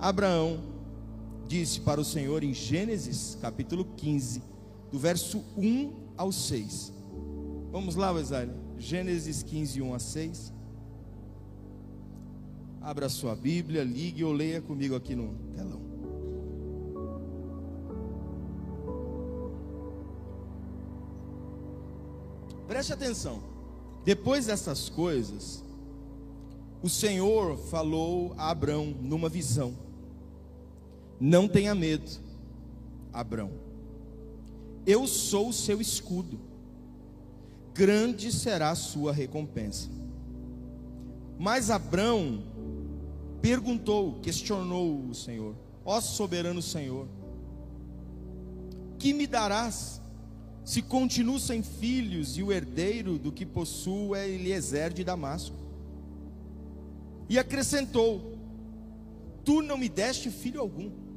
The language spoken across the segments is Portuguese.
Abraão disse para o Senhor em Gênesis capítulo 15, do verso 1 ao 6. Vamos lá, Wesley. Gênesis 15, 1 a 6. Abra sua Bíblia, ligue ou leia comigo aqui no telão. Preste atenção. Depois dessas coisas, o Senhor falou a Abrão numa visão: Não tenha medo, Abrão. Eu sou o seu escudo. Grande será a sua recompensa. Mas Abrão perguntou, questionou o Senhor: Ó soberano Senhor, que me darás se continuo sem filhos e o herdeiro do que possuo é Eliezer de Damasco. E acrescentou: Tu não me deste filho algum.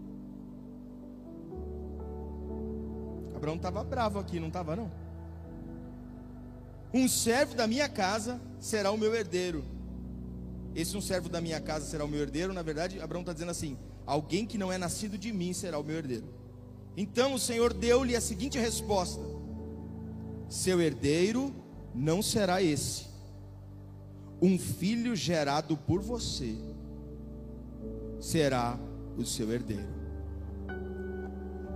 Abraão estava bravo aqui, não estava não? Um servo da minha casa será o meu herdeiro. Esse um servo da minha casa será o meu herdeiro. Na verdade, Abraão está dizendo assim: alguém que não é nascido de mim será o meu herdeiro. Então o Senhor deu-lhe a seguinte resposta: seu herdeiro não será esse. Um filho gerado por você será o seu herdeiro.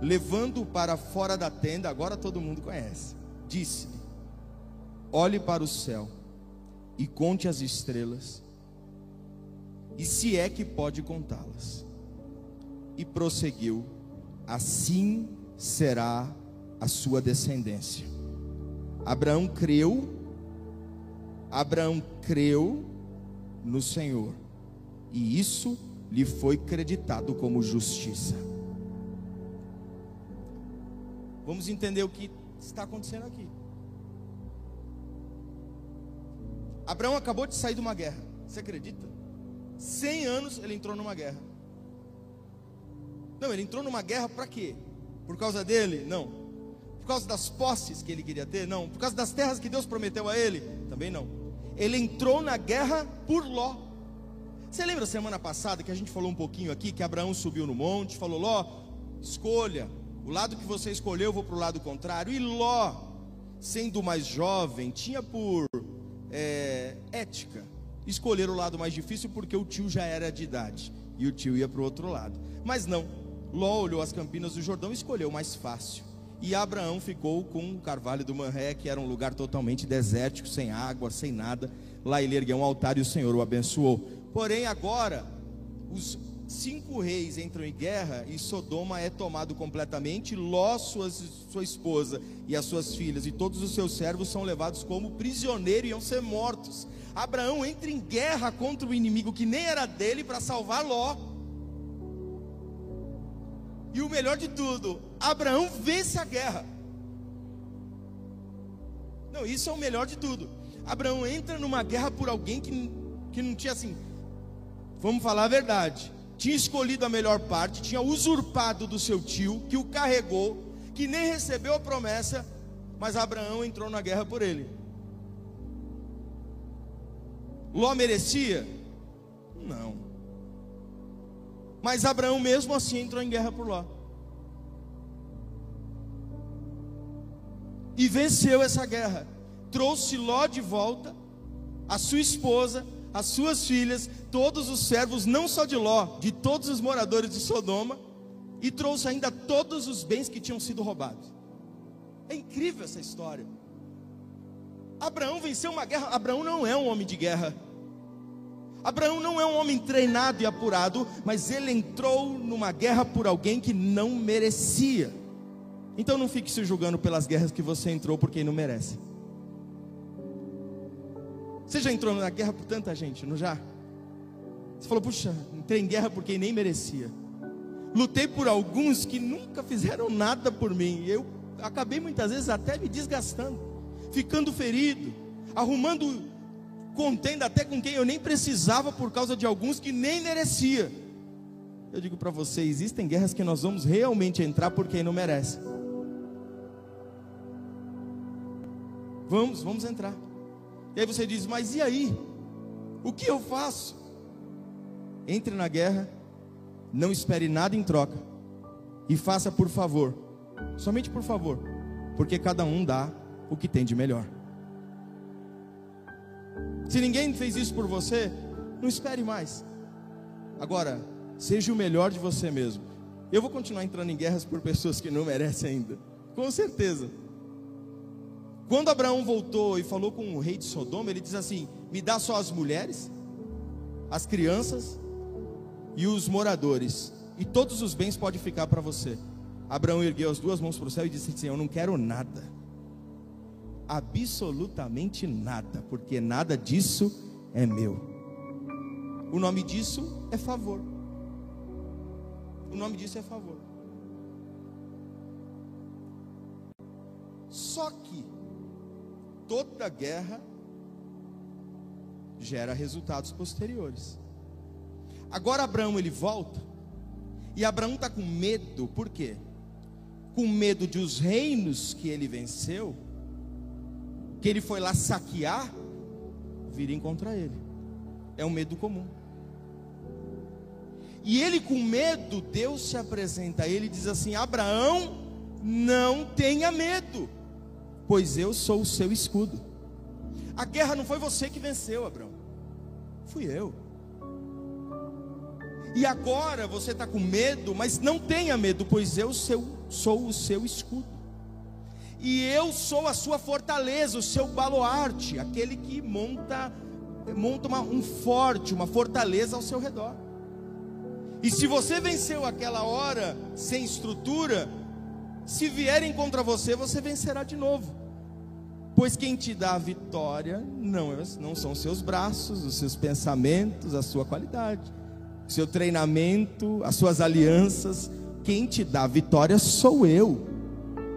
Levando-o para fora da tenda, agora todo mundo conhece. Disse-lhe: Olhe para o céu e conte as estrelas, e se é que pode contá-las. E prosseguiu: Assim será a sua descendência. Abraão creu, Abraão creu no Senhor, e isso lhe foi creditado como justiça. Vamos entender o que está acontecendo aqui. Abraão acabou de sair de uma guerra, você acredita? 100 anos ele entrou numa guerra. Não, ele entrou numa guerra para quê? Por causa dele? Não causa das posses que ele queria ter? Não. Por causa das terras que Deus prometeu a ele? Também não. Ele entrou na guerra por Ló. Você lembra semana passada que a gente falou um pouquinho aqui que Abraão subiu no monte, falou: Ló, escolha, o lado que você escolheu, eu vou para o lado contrário. E Ló, sendo mais jovem, tinha por é, ética escolher o lado mais difícil porque o tio já era de idade e o tio ia para o outro lado. Mas não, Ló olhou as campinas do Jordão e escolheu o mais fácil. E Abraão ficou com o carvalho do Manré, que era um lugar totalmente desértico, sem água, sem nada. Lá ele ergueu um altar e o Senhor o abençoou. Porém, agora, os cinco reis entram em guerra e Sodoma é tomado completamente. Ló, sua, sua esposa e as suas filhas e todos os seus servos são levados como prisioneiros e iam ser mortos. Abraão entra em guerra contra o inimigo que nem era dele para salvar Ló. E o melhor de tudo, Abraão vence a guerra. Não, isso é o melhor de tudo. Abraão entra numa guerra por alguém que, que não tinha assim. Vamos falar a verdade. Tinha escolhido a melhor parte, tinha usurpado do seu tio, que o carregou, que nem recebeu a promessa, mas Abraão entrou na guerra por ele. Ló merecia? Não. Mas Abraão mesmo assim entrou em guerra por Ló. E venceu essa guerra. Trouxe Ló de volta, a sua esposa, as suas filhas, todos os servos, não só de Ló, de todos os moradores de Sodoma, e trouxe ainda todos os bens que tinham sido roubados. É incrível essa história. Abraão venceu uma guerra. Abraão não é um homem de guerra. Abraão não é um homem treinado e apurado, mas ele entrou numa guerra por alguém que não merecia. Então não fique se julgando pelas guerras que você entrou por quem não merece. Você já entrou na guerra por tanta gente, não já? Você falou, puxa, entrei em guerra por quem nem merecia. Lutei por alguns que nunca fizeram nada por mim. Eu acabei muitas vezes até me desgastando, ficando ferido, arrumando contenda até com quem eu nem precisava por causa de alguns que nem merecia. Eu digo para você, existem guerras que nós vamos realmente entrar por quem não merece. Vamos, vamos entrar. E aí você diz, mas e aí? O que eu faço? Entre na guerra Não espere nada em troca. E faça por favor, somente por favor, porque cada um dá o que tem de melhor. Se ninguém fez isso por você, não espere mais. Agora, seja o melhor de você mesmo. Eu vou continuar entrando em guerras por pessoas que não merecem ainda, com certeza. Quando Abraão voltou e falou com o rei de Sodoma, ele diz assim: Me dá só as mulheres, as crianças e os moradores, e todos os bens podem ficar para você. Abraão ergueu as duas mãos para o céu e disse assim: Eu não quero nada, absolutamente nada, porque nada disso é meu. O nome disso é favor. O nome disso é favor. Só que toda guerra gera resultados posteriores. Agora Abraão ele volta e Abraão está com medo, por quê? Com medo de os reinos que ele venceu, que ele foi lá saquear, virem contra ele. É um medo comum. E ele, com medo, Deus se apresenta a ele e diz assim: Abraão, não tenha medo, pois eu sou o seu escudo. A guerra não foi você que venceu, Abraão, fui eu. E agora você está com medo, mas não tenha medo, pois eu seu, sou o seu escudo. E eu sou a sua fortaleza, o seu baluarte, aquele que monta, monta uma, um forte, uma fortaleza ao seu redor. E se você venceu aquela hora sem estrutura, se vierem contra você, você vencerá de novo. Pois quem te dá a vitória não, é, não são os seus braços, os seus pensamentos, a sua qualidade, seu treinamento, as suas alianças. Quem te dá a vitória sou eu.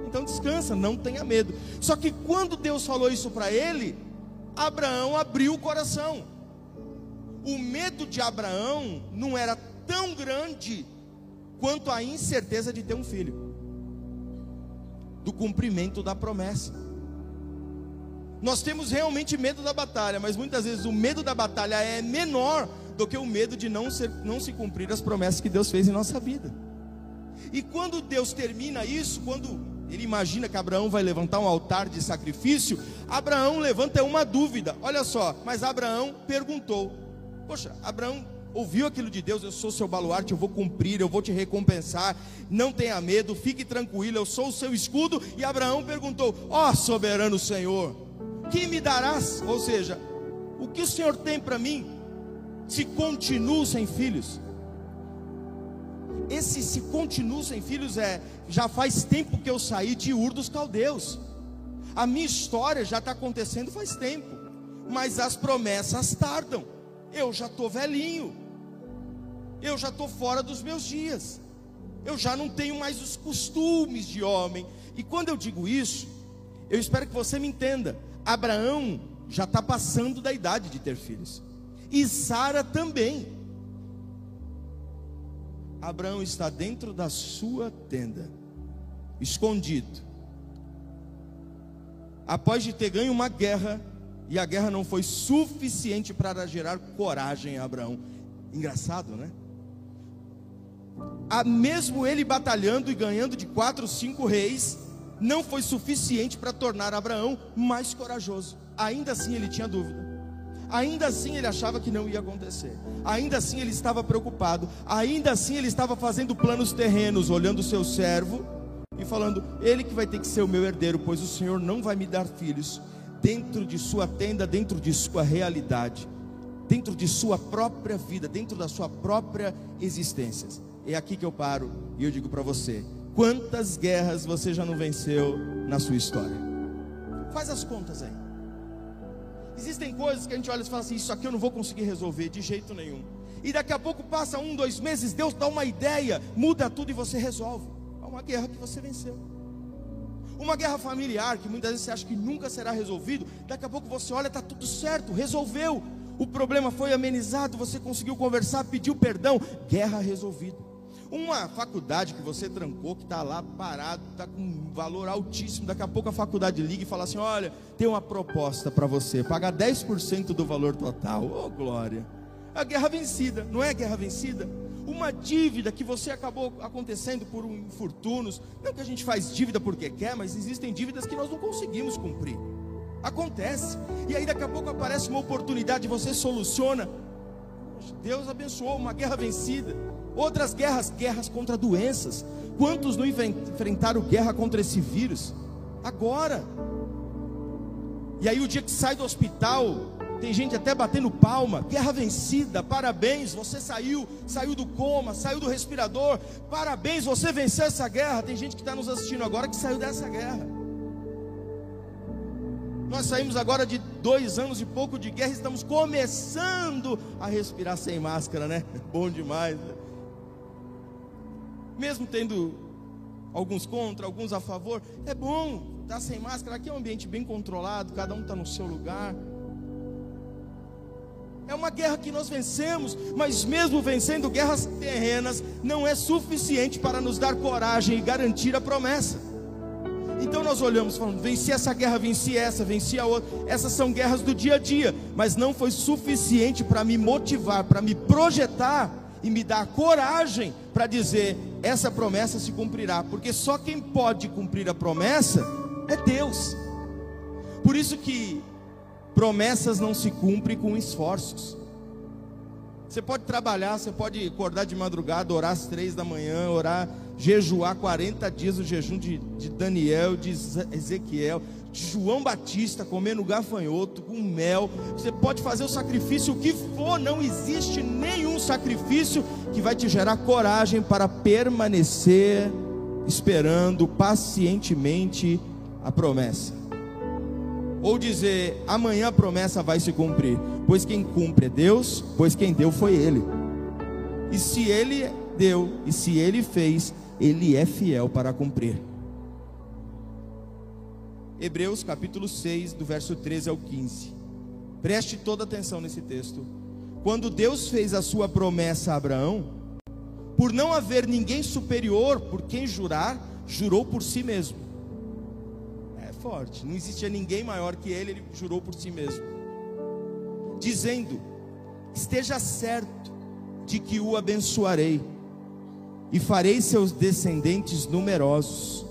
Então descansa, não tenha medo. Só que quando Deus falou isso para ele, Abraão abriu o coração. O medo de Abraão não era tão grande quanto a incerteza de ter um filho, do cumprimento da promessa. Nós temos realmente medo da batalha, mas muitas vezes o medo da batalha é menor do que o medo de não, ser, não se cumprir as promessas que Deus fez em nossa vida. E quando Deus termina isso, quando ele imagina que Abraão vai levantar um altar de sacrifício, Abraão levanta uma dúvida. Olha só, mas Abraão perguntou: Poxa, Abraão ouviu aquilo de Deus, eu sou seu baluarte, eu vou cumprir, eu vou te recompensar, não tenha medo, fique tranquilo, eu sou o seu escudo. E Abraão perguntou: Ó oh, soberano Senhor, que me darás? Ou seja, o que o Senhor tem para mim se continuo sem filhos? Esse se continuo sem filhos é, já faz tempo que eu saí de Ur dos Caldeus. A minha história já está acontecendo faz tempo, mas as promessas tardam. Eu já estou velhinho, eu já estou fora dos meus dias, eu já não tenho mais os costumes de homem. E quando eu digo isso, eu espero que você me entenda. Abraão já está passando da idade de ter filhos, e Sara também. Abraão está dentro da sua tenda, escondido. Após de ter ganho uma guerra, e a guerra não foi suficiente para gerar coragem a Abraão. Engraçado, né? A, mesmo ele batalhando e ganhando de quatro, cinco reis, não foi suficiente para tornar Abraão mais corajoso. Ainda assim ele tinha dúvida. Ainda assim ele achava que não ia acontecer. Ainda assim ele estava preocupado. Ainda assim ele estava fazendo planos terrenos, olhando seu servo e falando: Ele que vai ter que ser o meu herdeiro, pois o Senhor não vai me dar filhos. Dentro de sua tenda, dentro de sua realidade, dentro de sua própria vida, dentro da sua própria existência. É aqui que eu paro e eu digo para você: quantas guerras você já não venceu na sua história? Faz as contas aí. Existem coisas que a gente olha e fala assim: Isso aqui eu não vou conseguir resolver de jeito nenhum. E daqui a pouco passa um, dois meses, Deus dá uma ideia, muda tudo e você resolve. É uma guerra que você venceu. Uma guerra familiar que muitas vezes você acha que nunca será resolvido, daqui a pouco você olha, está tudo certo, resolveu. O problema foi amenizado, você conseguiu conversar, pediu perdão, guerra resolvida. Uma faculdade que você trancou, que está lá parado, está com um valor altíssimo. Daqui a pouco a faculdade liga e fala assim: Olha, tem uma proposta para você, pagar 10% do valor total. Oh, glória! A guerra vencida, não é guerra vencida? uma dívida que você acabou acontecendo por um infortúnios. Não que a gente faz dívida porque quer, mas existem dívidas que nós não conseguimos cumprir. Acontece. E aí daqui a pouco aparece uma oportunidade, você soluciona. Deus abençoou uma guerra vencida. Outras guerras, guerras contra doenças. Quantos não enfrentaram guerra contra esse vírus? Agora. E aí o dia que sai do hospital, tem gente até batendo palma. Guerra vencida, parabéns, você saiu, saiu do coma, saiu do respirador. Parabéns, você venceu essa guerra. Tem gente que está nos assistindo agora que saiu dessa guerra. Nós saímos agora de dois anos e pouco de guerra, estamos começando a respirar sem máscara, né? Bom demais. Né? Mesmo tendo alguns contra, alguns a favor, é bom estar tá sem máscara. Aqui é um ambiente bem controlado, cada um está no seu lugar. É uma guerra que nós vencemos, mas mesmo vencendo guerras terrenas, não é suficiente para nos dar coragem e garantir a promessa. Então nós olhamos falando, venci essa guerra, venci essa, venci a outra. Essas são guerras do dia a dia, mas não foi suficiente para me motivar, para me projetar e me dar coragem para dizer essa promessa se cumprirá, porque só quem pode cumprir a promessa é Deus. Por isso que Promessas não se cumprem com esforços. Você pode trabalhar, você pode acordar de madrugada, orar às três da manhã, orar, jejuar 40 dias o jejum de, de Daniel, de Ezequiel, João Batista, comendo gafanhoto, com mel. Você pode fazer o sacrifício, o que for, não existe nenhum sacrifício que vai te gerar coragem para permanecer esperando pacientemente a promessa. Ou dizer, amanhã a promessa vai se cumprir, pois quem cumpre é Deus, pois quem deu foi Ele. E se Ele deu, e se Ele fez, Ele é fiel para cumprir. Hebreus capítulo 6, do verso 13 ao 15. Preste toda atenção nesse texto. Quando Deus fez a sua promessa a Abraão, por não haver ninguém superior por quem jurar, jurou por si mesmo forte. Não existia ninguém maior que ele, ele jurou por si mesmo. Dizendo: Esteja certo de que o abençoarei e farei seus descendentes numerosos.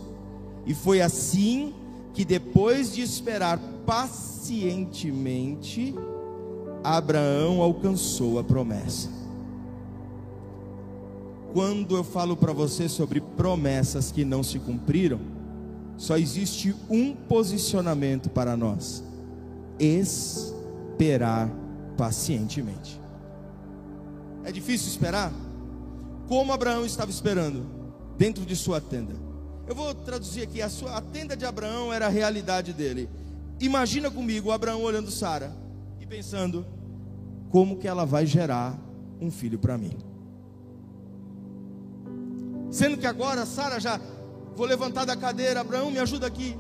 E foi assim que depois de esperar pacientemente, Abraão alcançou a promessa. Quando eu falo para você sobre promessas que não se cumpriram, só existe um posicionamento para nós: esperar pacientemente. É difícil esperar? Como Abraão estava esperando dentro de sua tenda. Eu vou traduzir aqui: a, sua, a tenda de Abraão era a realidade dele. Imagina comigo Abraão olhando Sara e pensando: como que ela vai gerar um filho para mim? Sendo que agora Sara já Vou levantar da cadeira, Abraão, me ajuda aqui.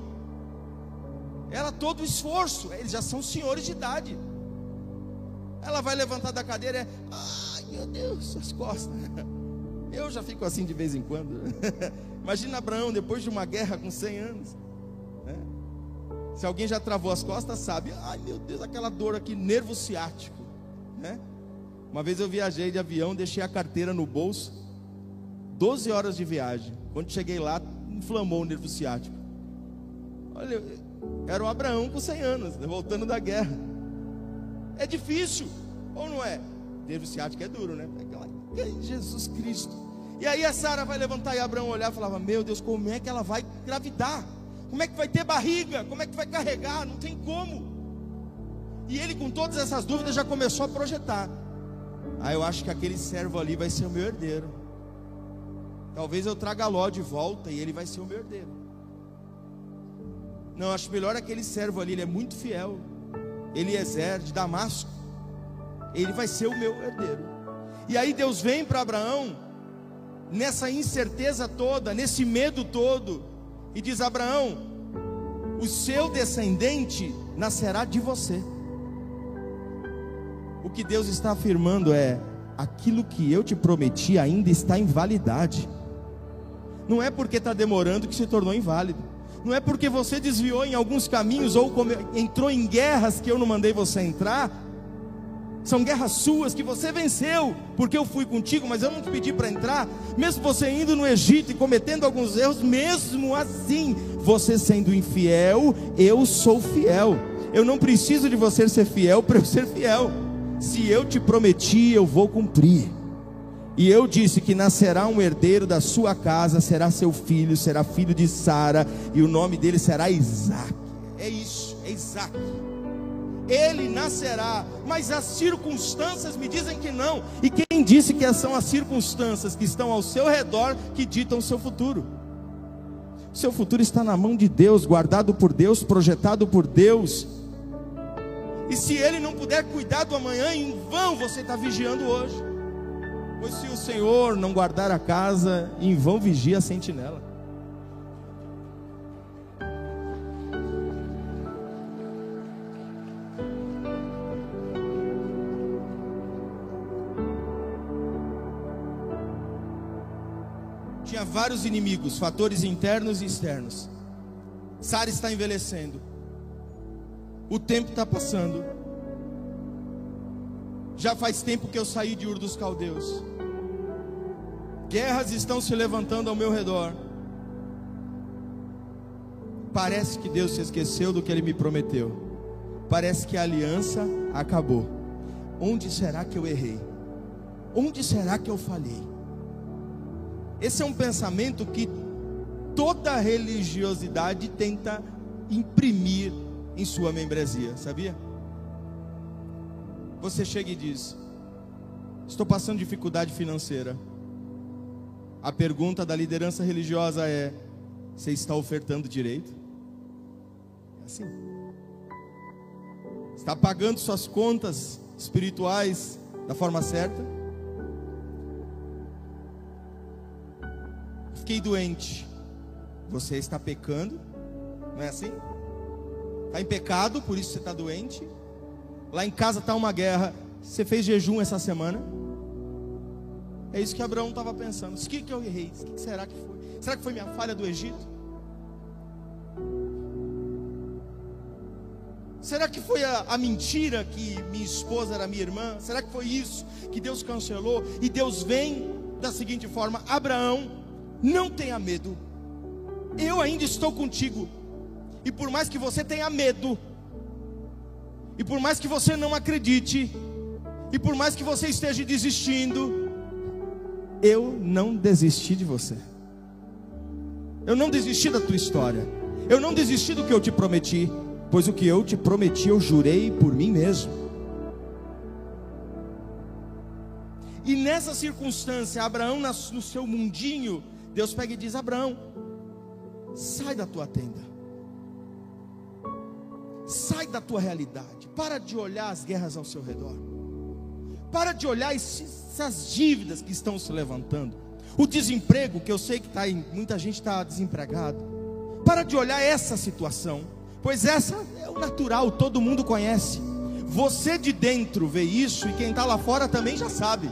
Era todo o esforço, eles já são senhores de idade. Ela vai levantar da cadeira, é, ai meu Deus, as costas. Eu já fico assim de vez em quando. Imagina Abraão depois de uma guerra com 100 anos. Né? Se alguém já travou as costas, sabe, ai meu Deus, aquela dor aqui, nervo ciático. Né? Uma vez eu viajei de avião, deixei a carteira no bolso, 12 horas de viagem. Quando cheguei lá, inflamou o nervo ciático. Olha, era o Abraão com 100 anos, né, voltando da guerra. É difícil, ou não é? Nervo ciático é duro, né? É Jesus Cristo. E aí a Sara vai levantar e Abraão olhar e falava: Meu Deus, como é que ela vai engravidar? Como é que vai ter barriga? Como é que vai carregar? Não tem como. E ele, com todas essas dúvidas, já começou a projetar. Ah, eu acho que aquele servo ali vai ser o meu herdeiro. Talvez eu traga Ló de volta e ele vai ser o meu herdeiro. Não, acho melhor aquele servo ali, ele é muito fiel. Eliezer de Damasco. Ele vai ser o meu herdeiro. E aí Deus vem para Abraão, nessa incerteza toda, nesse medo todo, e diz: Abraão, o seu descendente nascerá de você. O que Deus está afirmando é: aquilo que eu te prometi ainda está em validade. Não é porque está demorando que se tornou inválido. Não é porque você desviou em alguns caminhos ou entrou em guerras que eu não mandei você entrar, São guerras suas que você venceu, porque eu fui contigo, mas eu não te pedi para entrar. Mesmo você indo no Egito e cometendo alguns erros, mesmo assim, você sendo infiel, eu sou fiel. Eu não preciso de você ser fiel para eu ser fiel. Se eu te prometi, eu vou cumprir. E eu disse que nascerá um herdeiro da sua casa, será seu filho, será filho de Sara, e o nome dele será Isaac. É isso, é Isaac ele nascerá, mas as circunstâncias me dizem que não. E quem disse que são as circunstâncias que estão ao seu redor que ditam o seu futuro? Seu futuro está na mão de Deus, guardado por Deus, projetado por Deus. E se ele não puder cuidar do amanhã, em vão você está vigiando hoje. Pois se o Senhor não guardar a casa, em vão vigia a sentinela. Tinha vários inimigos, fatores internos e externos. Sara está envelhecendo. O tempo está passando. Já faz tempo que eu saí de Ur dos Caldeus. Guerras estão se levantando ao meu redor. Parece que Deus se esqueceu do que ele me prometeu. Parece que a aliança acabou. Onde será que eu errei? Onde será que eu falhei? Esse é um pensamento que toda religiosidade tenta imprimir em sua membresia, sabia? Você chega e diz: Estou passando dificuldade financeira. A pergunta da liderança religiosa é: Você está ofertando direito? É assim. Está pagando suas contas espirituais da forma certa? Fiquei doente. Você está pecando, não é assim? Está em pecado, por isso você está doente. Lá em casa está uma guerra. Você fez jejum essa semana? É isso que Abraão estava pensando. O que, que eu errei? O que será que foi? Será que foi minha falha do Egito? Será que foi a, a, mentira que minha esposa era minha irmã? Será que foi isso que Deus cancelou? E Deus vem da seguinte forma: Abraão, não tenha medo. Eu ainda estou contigo. E por mais que você tenha medo, e por mais que você não acredite, e por mais que você esteja desistindo, eu não desisti de você. Eu não desisti da tua história. Eu não desisti do que eu te prometi, pois o que eu te prometi eu jurei por mim mesmo. E nessa circunstância, Abraão, no seu mundinho, Deus pega e diz: Abraão, sai da tua tenda, sai da tua realidade, para de olhar as guerras ao seu redor, para de olhar essas dívidas que estão se levantando, o desemprego, que eu sei que está aí, muita gente está desempregado, para de olhar essa situação, pois essa é o natural, todo mundo conhece. Você de dentro vê isso e quem está lá fora também já sabe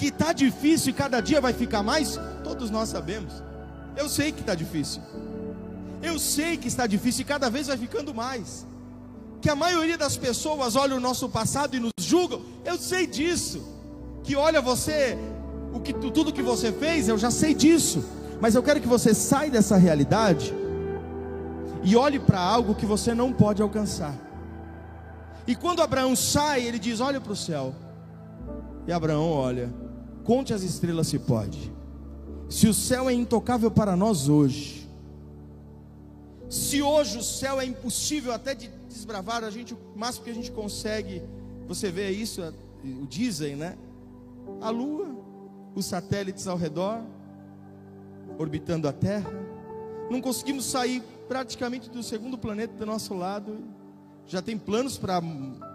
que está difícil e cada dia vai ficar mais, todos nós sabemos. Eu sei que está difícil. Eu sei que está difícil e cada vez vai ficando mais. Que a maioria das pessoas olha o nosso passado e nos julgam. Eu sei disso. Que olha você, o que tudo que você fez, eu já sei disso. Mas eu quero que você saia dessa realidade e olhe para algo que você não pode alcançar. E quando Abraão sai, ele diz: Olha para o céu. E Abraão olha. Conte as estrelas se pode. Se o céu é intocável para nós hoje, se hoje o céu é impossível até de desbravar, a gente, o máximo que a gente consegue, você vê isso, o dizem, né? A lua, os satélites ao redor, orbitando a Terra. Não conseguimos sair praticamente do segundo planeta do nosso lado. Já tem planos para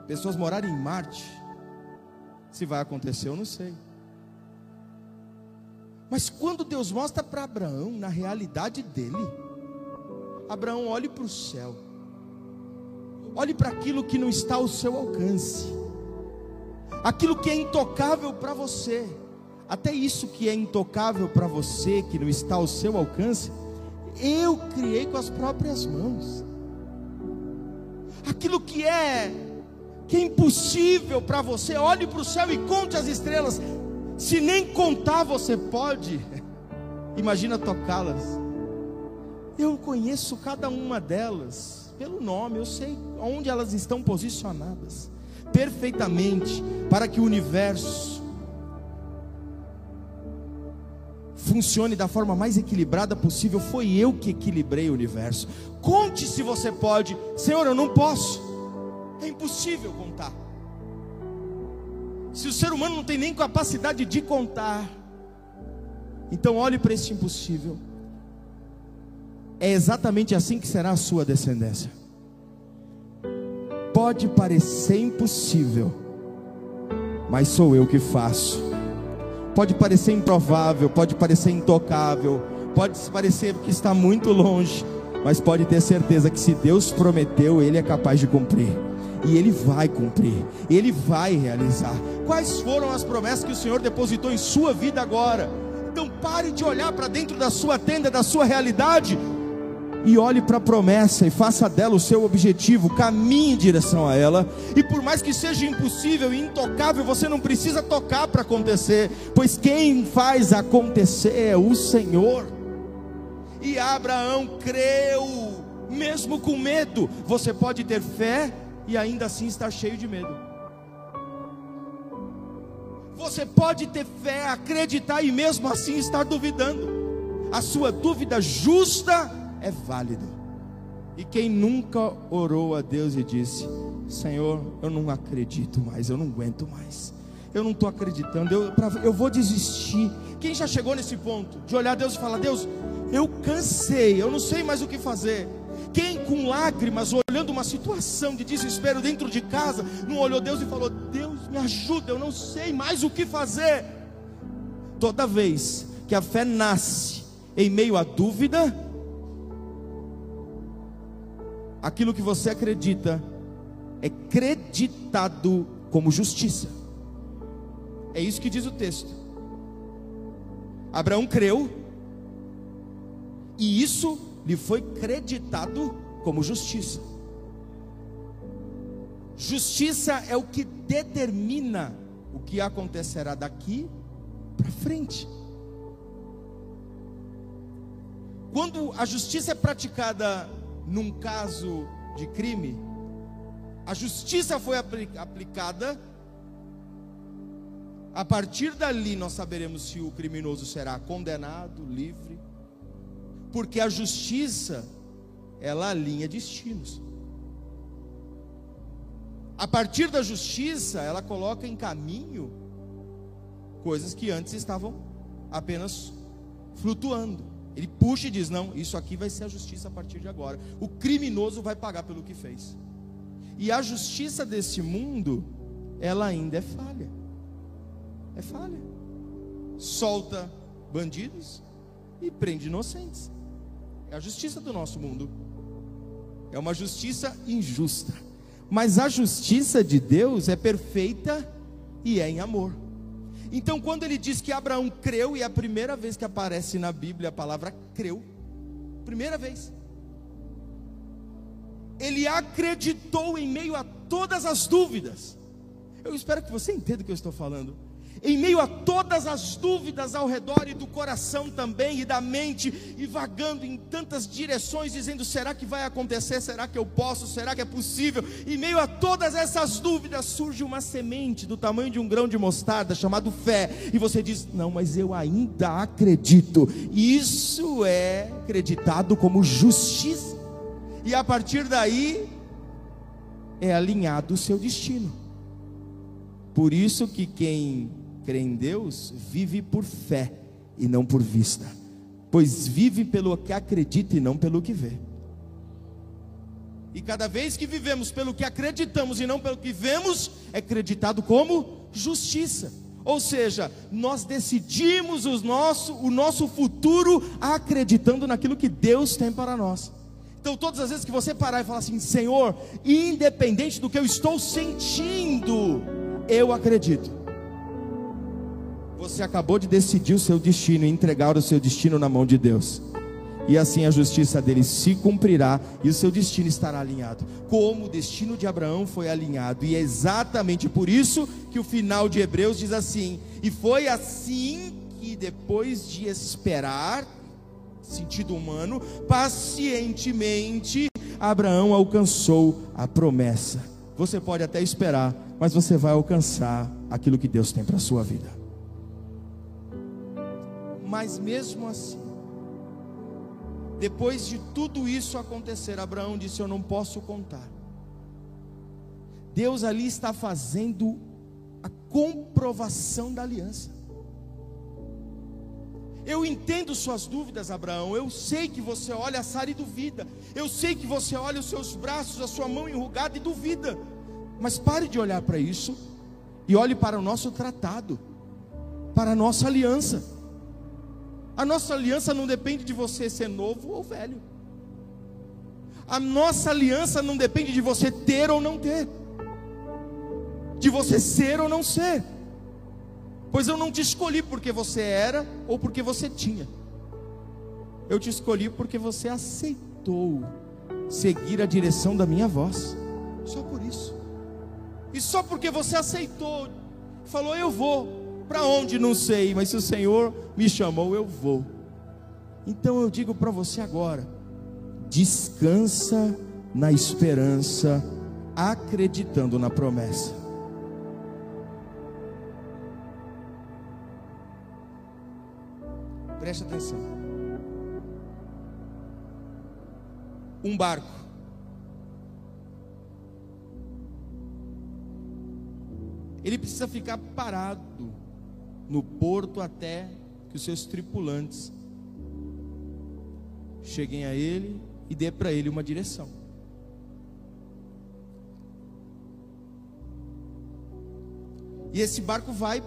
pessoas morarem em Marte. Se vai acontecer, eu não sei. Mas quando Deus mostra para Abraão, na realidade dele, Abraão olhe para o céu, olhe para aquilo que não está ao seu alcance, aquilo que é intocável para você, até isso que é intocável para você, que não está ao seu alcance, eu criei com as próprias mãos, aquilo que é que é impossível para você. Olhe para o céu e conte as estrelas. Se nem contar você pode, imagina tocá-las. Eu conheço cada uma delas pelo nome, eu sei onde elas estão posicionadas perfeitamente para que o universo funcione da forma mais equilibrada possível. Foi eu que equilibrei o universo. Conte se você pode, Senhor, eu não posso, é impossível contar. Se o ser humano não tem nem capacidade de contar, então olhe para esse impossível. É exatamente assim que será a sua descendência. Pode parecer impossível, mas sou eu que faço. Pode parecer improvável, pode parecer intocável, pode parecer que está muito longe, mas pode ter certeza que se Deus prometeu, Ele é capaz de cumprir. E Ele vai cumprir, Ele vai realizar. Quais foram as promessas que o Senhor depositou em sua vida agora? Então pare de olhar para dentro da sua tenda, da sua realidade, e olhe para a promessa e faça dela o seu objetivo, caminhe em direção a ela. E por mais que seja impossível e intocável, você não precisa tocar para acontecer, pois quem faz acontecer é o Senhor. E Abraão creu, mesmo com medo. Você pode ter fé e ainda assim estar cheio de medo. Você pode ter fé, acreditar e mesmo assim estar duvidando. A sua dúvida justa é válido. E quem nunca orou a Deus e disse: Senhor, eu não acredito mais, eu não aguento mais, eu não estou acreditando, eu, pra, eu vou desistir. Quem já chegou nesse ponto de olhar a Deus e falar: Deus, eu cansei, eu não sei mais o que fazer. Quem com lágrimas, olhando uma situação de desespero dentro de casa, não olhou Deus e falou: Deus, me ajuda, eu não sei mais o que fazer. Toda vez que a fé nasce em meio à dúvida, aquilo que você acredita é creditado como justiça. É isso que diz o texto. Abraão creu, e isso lhe foi creditado como justiça. Justiça é o que determina o que acontecerá daqui para frente. Quando a justiça é praticada num caso de crime, a justiça foi aplicada. A partir dali nós saberemos se o criminoso será condenado, livre, porque a justiça ela alinha destinos. A partir da justiça, ela coloca em caminho coisas que antes estavam apenas flutuando. Ele puxa e diz: Não, isso aqui vai ser a justiça a partir de agora. O criminoso vai pagar pelo que fez. E a justiça desse mundo, ela ainda é falha. É falha. Solta bandidos e prende inocentes. É a justiça do nosso mundo. É uma justiça injusta. Mas a justiça de Deus é perfeita e é em amor. Então, quando ele diz que Abraão creu, e é a primeira vez que aparece na Bíblia a palavra creu, primeira vez, ele acreditou em meio a todas as dúvidas. Eu espero que você entenda o que eu estou falando em meio a todas as dúvidas ao redor e do coração também, e da mente, e vagando em tantas direções, dizendo: será que vai acontecer? Será que eu posso? Será que é possível? Em meio a todas essas dúvidas, surge uma semente do tamanho de um grão de mostarda, chamado fé, e você diz: não, mas eu ainda acredito. Isso é acreditado como justiça, e a partir daí é alinhado o seu destino. Por isso que quem crê em Deus vive por fé e não por vista, pois vive pelo que acredita e não pelo que vê. E cada vez que vivemos pelo que acreditamos e não pelo que vemos, é acreditado como justiça. Ou seja, nós decidimos o nosso, o nosso futuro acreditando naquilo que Deus tem para nós. Então, todas as vezes que você parar e falar assim, Senhor, independente do que eu estou sentindo, eu acredito. Você acabou de decidir o seu destino e entregar o seu destino na mão de Deus. e assim a justiça dele se cumprirá e o seu destino estará alinhado. Como o destino de Abraão foi alinhado, e é exatamente por isso que o final de Hebreus diz assim: E foi assim que depois de esperar, sentido humano, pacientemente, Abraão alcançou a promessa. Você pode até esperar, mas você vai alcançar aquilo que Deus tem para a sua vida. Mas mesmo assim, depois de tudo isso acontecer, Abraão disse: Eu não posso contar. Deus ali está fazendo a comprovação da aliança. Eu entendo suas dúvidas, Abraão. Eu sei que você olha a Sara e duvida. Eu sei que você olha os seus braços, a sua mão enrugada e duvida. Mas pare de olhar para isso e olhe para o nosso tratado, para a nossa aliança. A nossa aliança não depende de você ser novo ou velho. A nossa aliança não depende de você ter ou não ter, de você ser ou não ser. Pois eu não te escolhi porque você era ou porque você tinha. Eu te escolhi porque você aceitou seguir a direção da minha voz. Só por isso. E só porque você aceitou, falou eu vou. Para onde não sei, mas se o Senhor me chamou, eu vou. Então eu digo para você agora: descansa na esperança, acreditando na promessa. Preste atenção. Um barco. Ele precisa ficar parado no porto até que os seus tripulantes cheguem a ele e dê para ele uma direção. E esse barco vai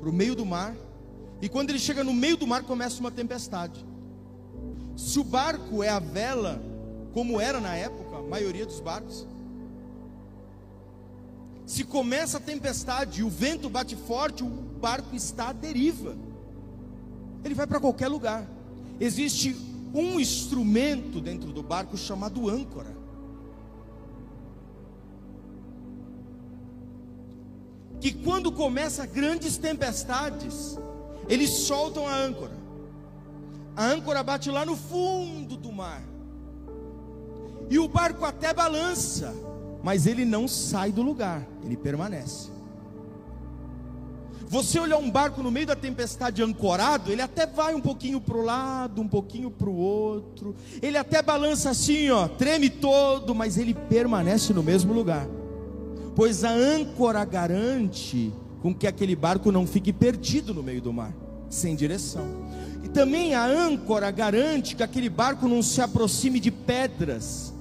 para o meio do mar e quando ele chega no meio do mar, começa uma tempestade. Se o barco é a vela, como era na época, a maioria dos barcos, se começa a tempestade e o vento bate forte, barco está à deriva. Ele vai para qualquer lugar. Existe um instrumento dentro do barco chamado âncora. Que quando começa grandes tempestades, eles soltam a âncora. A âncora bate lá no fundo do mar. E o barco até balança, mas ele não sai do lugar, ele permanece. Você olhar um barco no meio da tempestade ancorado, ele até vai um pouquinho para o lado, um pouquinho para o outro, ele até balança assim, ó, treme todo, mas ele permanece no mesmo lugar, pois a âncora garante com que aquele barco não fique perdido no meio do mar, sem direção. E também a âncora garante que aquele barco não se aproxime de pedras,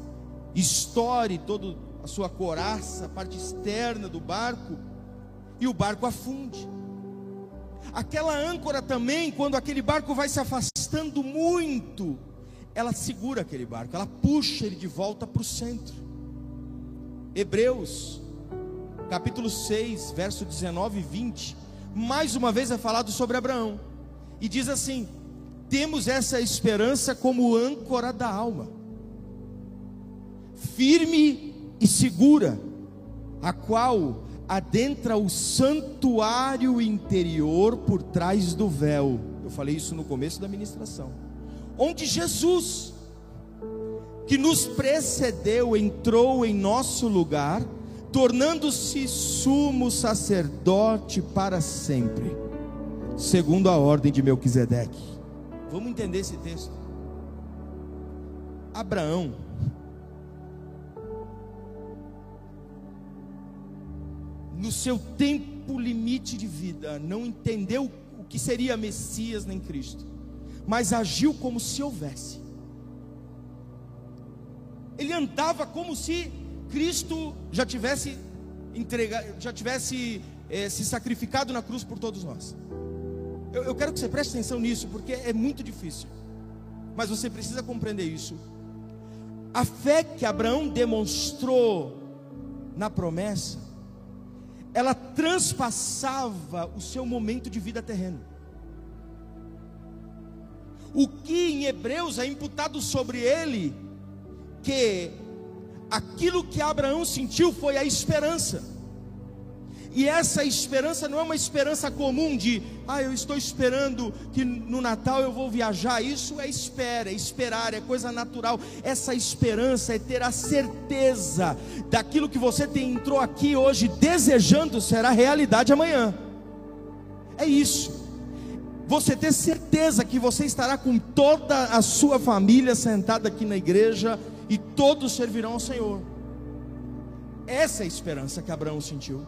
estoure toda a sua coraça, a parte externa do barco, e o barco afunde. Aquela âncora também, quando aquele barco vai se afastando muito, ela segura aquele barco, ela puxa ele de volta para o centro. Hebreus capítulo 6, verso 19 e 20, mais uma vez é falado sobre Abraão. E diz assim: temos essa esperança como âncora da alma, firme e segura, a qual adentra o santuário interior por trás do véu. Eu falei isso no começo da ministração. Onde Jesus, que nos precedeu, entrou em nosso lugar tornando-se sumo sacerdote para sempre, segundo a ordem de Melquisedeque. Vamos entender esse texto. Abraão no seu tempo limite de vida, não entendeu o que seria Messias nem Cristo, mas agiu como se houvesse. Ele andava como se Cristo já tivesse entregado, já tivesse é, se sacrificado na cruz por todos nós. Eu, eu quero que você preste atenção nisso, porque é muito difícil. Mas você precisa compreender isso. A fé que Abraão demonstrou na promessa, ela transpassava o seu momento de vida terreno. O que em Hebreus é imputado sobre ele, que aquilo que Abraão sentiu foi a esperança. E essa esperança não é uma esperança comum de, ah, eu estou esperando que no Natal eu vou viajar. Isso é espera, é esperar, é coisa natural. Essa esperança é ter a certeza daquilo que você tem, entrou aqui hoje desejando será realidade amanhã. É isso. Você ter certeza que você estará com toda a sua família sentada aqui na igreja e todos servirão ao Senhor. Essa é a esperança que Abraão sentiu.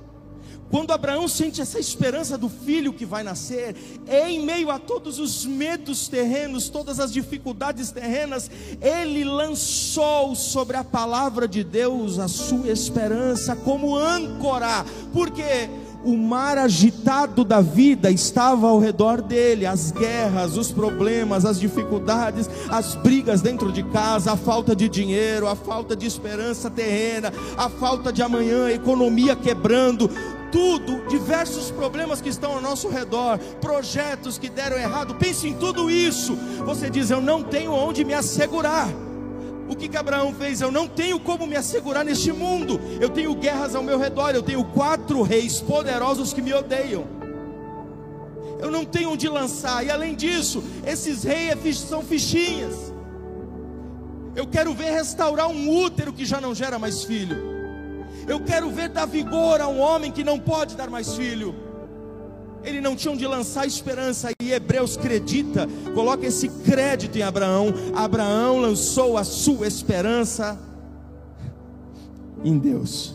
Quando Abraão sente essa esperança do filho que vai nascer, é em meio a todos os medos terrenos, todas as dificuldades terrenas, ele lançou sobre a palavra de Deus a sua esperança como âncora, porque o mar agitado da vida estava ao redor dele, as guerras, os problemas, as dificuldades, as brigas dentro de casa, a falta de dinheiro, a falta de esperança terrena, a falta de amanhã, a economia quebrando, tudo, diversos problemas que estão ao nosso redor, projetos que deram errado, pense em tudo isso. Você diz: Eu não tenho onde me assegurar. O que, que Abraão fez? Eu não tenho como me assegurar neste mundo. Eu tenho guerras ao meu redor. Eu tenho quatro reis poderosos que me odeiam. Eu não tenho onde lançar. E além disso, esses reis são fichinhas. Eu quero ver restaurar um útero que já não gera mais filho. Eu quero ver dar vigor a um homem que não pode dar mais filho. Ele não tinha onde lançar esperança, e Hebreus acredita, coloca esse crédito em Abraão. Abraão lançou a sua esperança em Deus.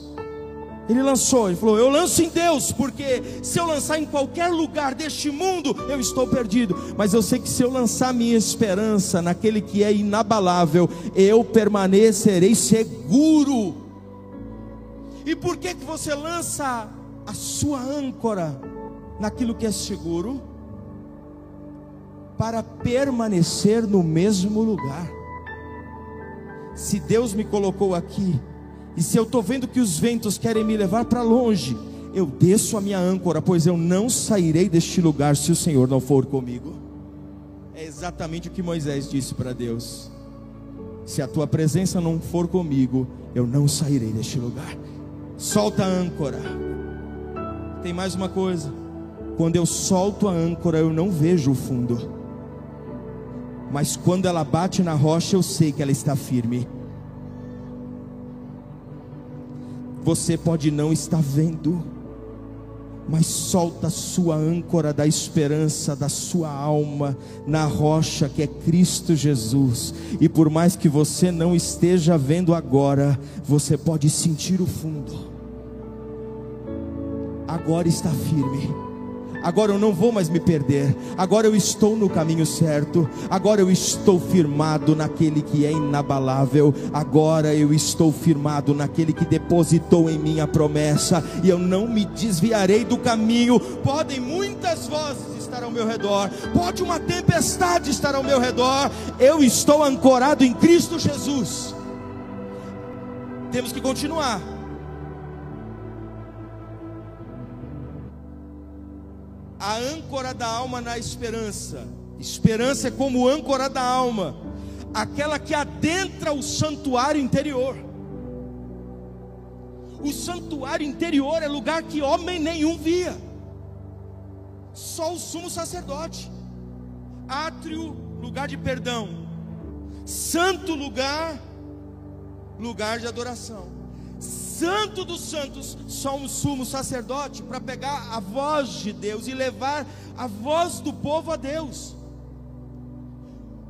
Ele lançou, ele falou: Eu lanço em Deus, porque se eu lançar em qualquer lugar deste mundo, eu estou perdido. Mas eu sei que se eu lançar minha esperança naquele que é inabalável, eu permanecerei seguro. E por que que você lança a sua âncora naquilo que é seguro? Para permanecer no mesmo lugar. Se Deus me colocou aqui, e se eu estou vendo que os ventos querem me levar para longe, eu desço a minha âncora, pois eu não sairei deste lugar se o Senhor não for comigo. É exatamente o que Moisés disse para Deus: se a tua presença não for comigo, eu não sairei deste lugar solta a âncora. Tem mais uma coisa. Quando eu solto a âncora, eu não vejo o fundo. Mas quando ela bate na rocha, eu sei que ela está firme. Você pode não estar vendo, mas solta a sua âncora da esperança da sua alma na rocha que é Cristo Jesus. E por mais que você não esteja vendo agora, você pode sentir o fundo agora está firme. Agora eu não vou mais me perder. Agora eu estou no caminho certo. Agora eu estou firmado naquele que é inabalável. Agora eu estou firmado naquele que depositou em mim a promessa. E eu não me desviarei do caminho. Podem muitas vozes estar ao meu redor. Pode uma tempestade estar ao meu redor. Eu estou ancorado em Cristo Jesus. Temos que continuar. A âncora da alma na esperança. Esperança é como âncora da alma, aquela que adentra o santuário interior. O santuário interior é lugar que homem nenhum via, só o sumo sacerdote. Átrio, lugar de perdão. Santo lugar, lugar de adoração santo dos santos, só um sumo sacerdote para pegar a voz de Deus e levar a voz do povo a Deus.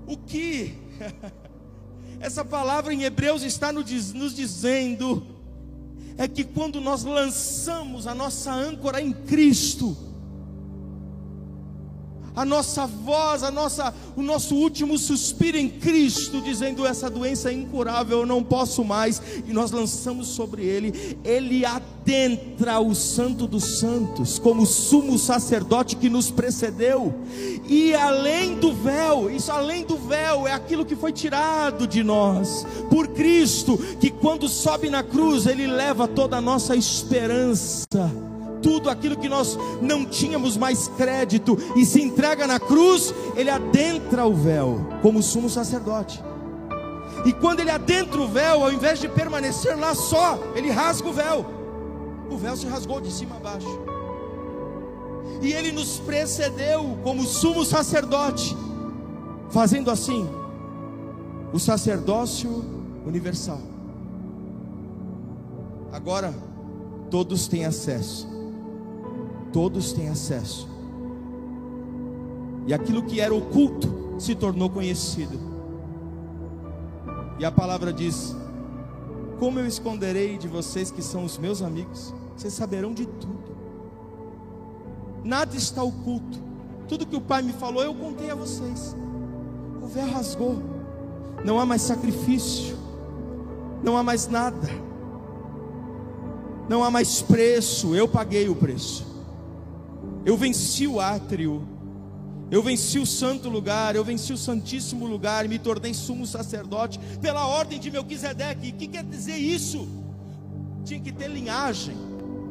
O que essa palavra em Hebreus está nos dizendo é que quando nós lançamos a nossa âncora em Cristo, a nossa voz, a nossa, o nosso último suspiro em Cristo, dizendo essa doença é incurável, eu não posso mais, e nós lançamos sobre ele, ele adentra o Santo dos Santos, como sumo sacerdote que nos precedeu, e além do véu, isso além do véu, é aquilo que foi tirado de nós, por Cristo, que quando sobe na cruz, ele leva toda a nossa esperança tudo aquilo que nós não tínhamos mais crédito e se entrega na cruz, ele adentra o véu como sumo sacerdote. E quando ele adentra o véu, ao invés de permanecer lá só, ele rasga o véu. O véu se rasgou de cima a baixo. E ele nos precedeu como sumo sacerdote, fazendo assim o sacerdócio universal. Agora, todos têm acesso. Todos têm acesso. E aquilo que era oculto se tornou conhecido. E a palavra diz: Como eu esconderei de vocês que são os meus amigos? Vocês saberão de tudo. Nada está oculto. Tudo que o Pai me falou, eu contei a vocês. O véu rasgou. Não há mais sacrifício. Não há mais nada. Não há mais preço. Eu paguei o preço. Eu venci o átrio. Eu venci o santo lugar, eu venci o santíssimo lugar e me tornei sumo sacerdote pela ordem de Melquisedeque. O que quer dizer isso? Tinha que ter linhagem.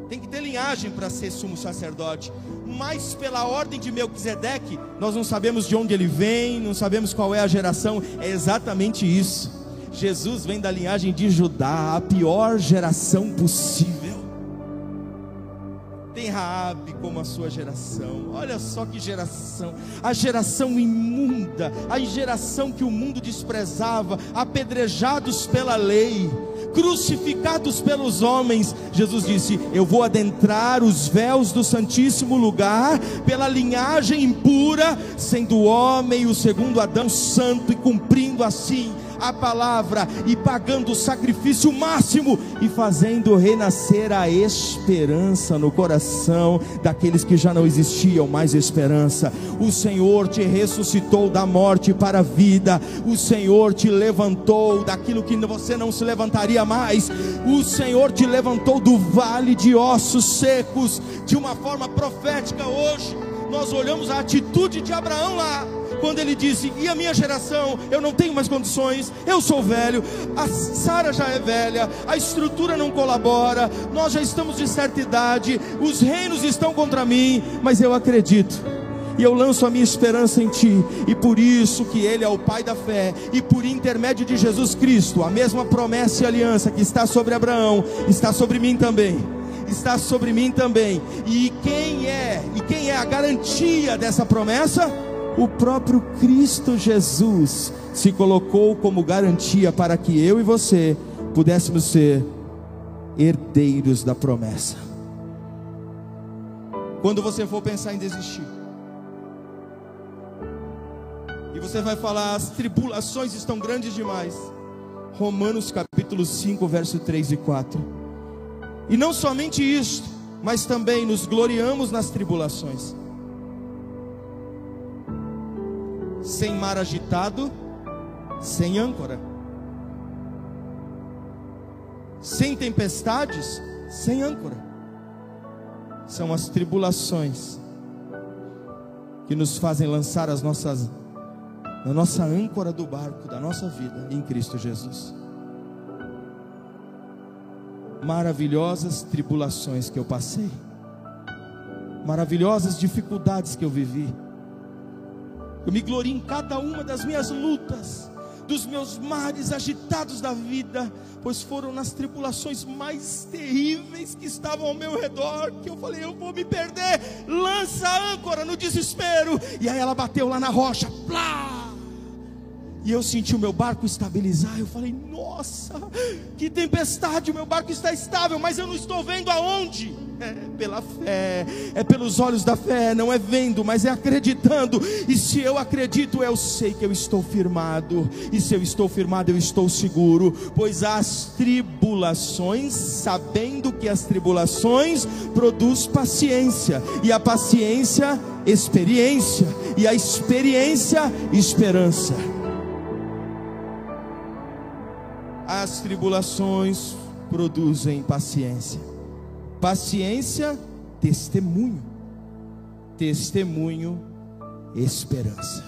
Tem que ter linhagem para ser sumo sacerdote. Mas pela ordem de Melquisedeque, nós não sabemos de onde ele vem, não sabemos qual é a geração. É exatamente isso. Jesus vem da linhagem de Judá, a pior geração possível tem Raabe como a sua geração. Olha só que geração, a geração imunda, a geração que o mundo desprezava, apedrejados pela lei, crucificados pelos homens. Jesus disse: "Eu vou adentrar os véus do santíssimo lugar pela linhagem impura, sendo o homem o segundo Adão santo e cumprindo assim a palavra e pagando o sacrifício máximo e fazendo renascer a esperança no coração daqueles que já não existiam mais esperança. O Senhor te ressuscitou da morte para a vida, o Senhor te levantou daquilo que você não se levantaria mais, o Senhor te levantou do vale de ossos secos de uma forma profética hoje. Nós olhamos a atitude de Abraão lá quando ele disse: E a minha geração, eu não tenho mais condições, eu sou velho, a Sara já é velha, a estrutura não colabora, nós já estamos de certa idade, os reinos estão contra mim, mas eu acredito e eu lanço a minha esperança em Ti, e por isso que Ele é o Pai da fé, e por intermédio de Jesus Cristo, a mesma promessa e aliança que está sobre Abraão, está sobre mim também, está sobre mim também, e quem é, e quem é a garantia dessa promessa? O próprio Cristo Jesus se colocou como garantia para que eu e você pudéssemos ser herdeiros da promessa. Quando você for pensar em desistir, e você vai falar, as tribulações estão grandes demais. Romanos capítulo 5, verso 3 e 4. E não somente isto, mas também nos gloriamos nas tribulações sem mar agitado, sem âncora, sem tempestades, sem âncora. São as tribulações que nos fazem lançar as nossas a nossa âncora do barco da nossa vida em Cristo Jesus. Maravilhosas tribulações que eu passei, maravilhosas dificuldades que eu vivi eu me glorio em cada uma das minhas lutas, dos meus mares agitados da vida, pois foram nas tribulações mais terríveis que estavam ao meu redor, que eu falei, eu vou me perder, lança a âncora no desespero, e aí ela bateu lá na rocha, plá! E eu senti o meu barco estabilizar. Eu falei: Nossa, que tempestade! O meu barco está estável, mas eu não estou vendo aonde. É pela fé, é pelos olhos da fé, não é vendo, mas é acreditando. E se eu acredito, eu sei que eu estou firmado. E se eu estou firmado, eu estou seguro. Pois as tribulações, sabendo que as tribulações produz paciência, e a paciência, experiência, e a experiência, esperança. as tribulações produzem paciência. Paciência, testemunho. Testemunho, esperança.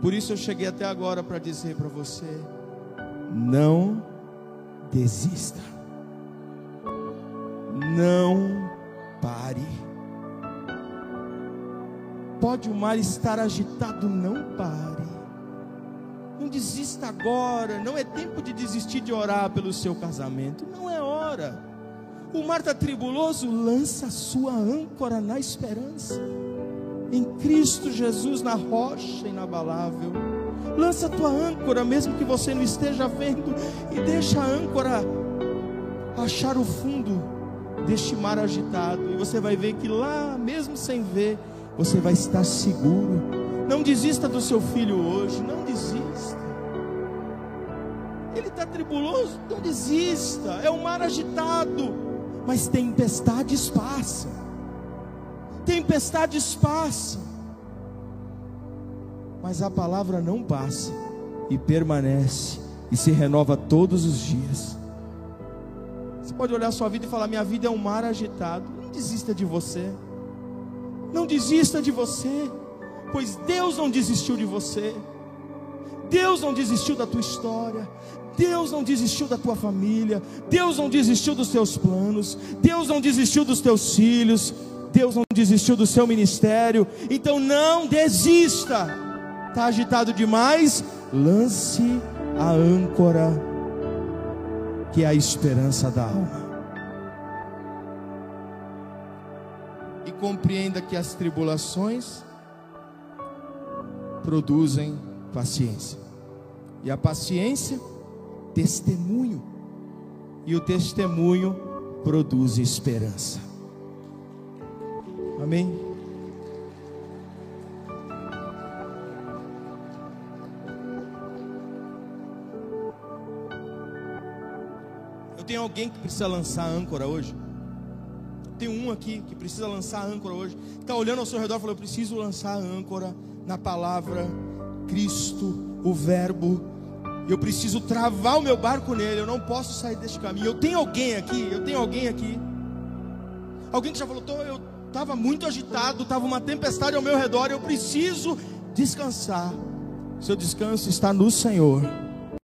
Por isso eu cheguei até agora para dizer para você: não desista. Não pare. Pode o mar estar agitado, não pare. Desista agora. Não é tempo de desistir de orar pelo seu casamento. Não é hora. O mar está tribuloso, lança a sua âncora na esperança. Em Cristo Jesus, na rocha inabalável. Lança a tua âncora, mesmo que você não esteja vendo, e deixa a âncora achar o fundo deste mar agitado. E você vai ver que lá, mesmo sem ver, você vai estar seguro. Não desista do seu filho hoje, não desista. Está tribuloso, não desista. É um mar agitado mas tempestades passam. Tempestades passam. Mas a palavra não passa e permanece e se renova todos os dias. Você pode olhar sua vida e falar: Minha vida é um mar agitado. Não desista de você. Não desista de você, pois Deus não desistiu de você. Deus não desistiu da tua história. Deus não desistiu da tua família, Deus não desistiu dos teus planos, Deus não desistiu dos teus filhos, Deus não desistiu do seu ministério. Então não desista. Está agitado demais? Lance a âncora, que é a esperança da alma. E compreenda que as tribulações produzem paciência. E a paciência testemunho. E o testemunho produz esperança. Amém? Eu tenho alguém que precisa lançar âncora hoje. Tem um aqui que precisa lançar âncora hoje. Está olhando ao seu redor e falou: Eu preciso lançar âncora na palavra Cristo, o Verbo eu preciso travar o meu barco nele. Eu não posso sair deste caminho. Eu tenho alguém aqui. Eu tenho alguém aqui. Alguém que já falou: eu estava muito agitado, estava uma tempestade ao meu redor. Eu preciso descansar. Seu descanso está no Senhor.